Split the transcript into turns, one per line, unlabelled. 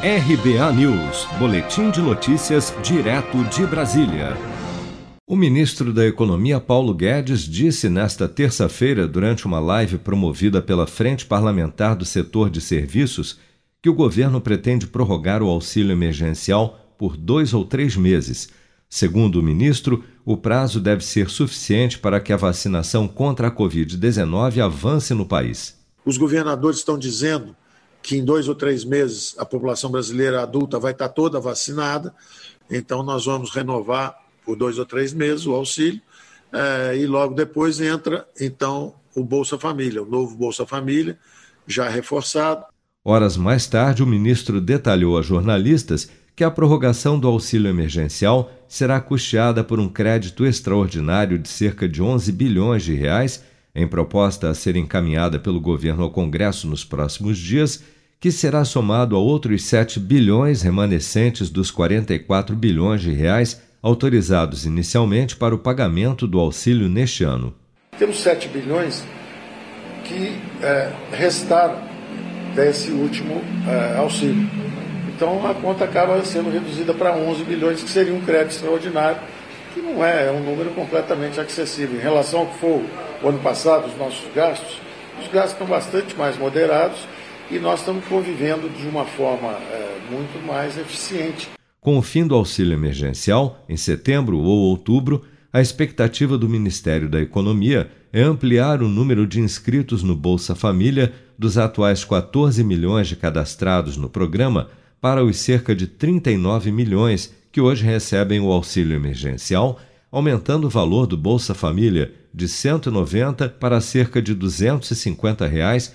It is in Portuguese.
RBA News, Boletim de Notícias, direto de Brasília. O ministro da Economia, Paulo Guedes, disse nesta terça-feira, durante uma live promovida pela Frente Parlamentar do Setor de Serviços, que o governo pretende prorrogar o auxílio emergencial por dois ou três meses. Segundo o ministro, o prazo deve ser suficiente para que a vacinação contra a Covid-19 avance no país.
Os governadores estão dizendo que em dois ou três meses a população brasileira adulta vai estar toda vacinada, então nós vamos renovar por dois ou três meses o auxílio, é, e logo depois entra então o Bolsa Família, o novo Bolsa Família, já reforçado.
Horas mais tarde, o ministro detalhou a jornalistas que a prorrogação do auxílio emergencial será custeada por um crédito extraordinário de cerca de 11 bilhões de reais em proposta a ser encaminhada pelo governo ao Congresso nos próximos dias, que será somado a outros 7 bilhões remanescentes dos 44 bilhões de reais autorizados inicialmente para o pagamento do auxílio neste ano.
Temos 7 bilhões que é, restaram desse último é, auxílio. Então a conta acaba sendo reduzida para 11 bilhões, que seria um crédito extraordinário, que não é, é um número completamente acessível. Em relação ao que foi o ano passado, os nossos gastos, os gastos estão bastante mais moderados e nós estamos convivendo de uma forma é, muito mais eficiente.
Com o fim do auxílio emergencial, em setembro ou outubro, a expectativa do Ministério da Economia é ampliar o número de inscritos no Bolsa Família dos atuais 14 milhões de cadastrados no programa para os cerca de 39 milhões que hoje recebem o auxílio emergencial aumentando o valor do Bolsa Família de R$ 190 para cerca de 250 reais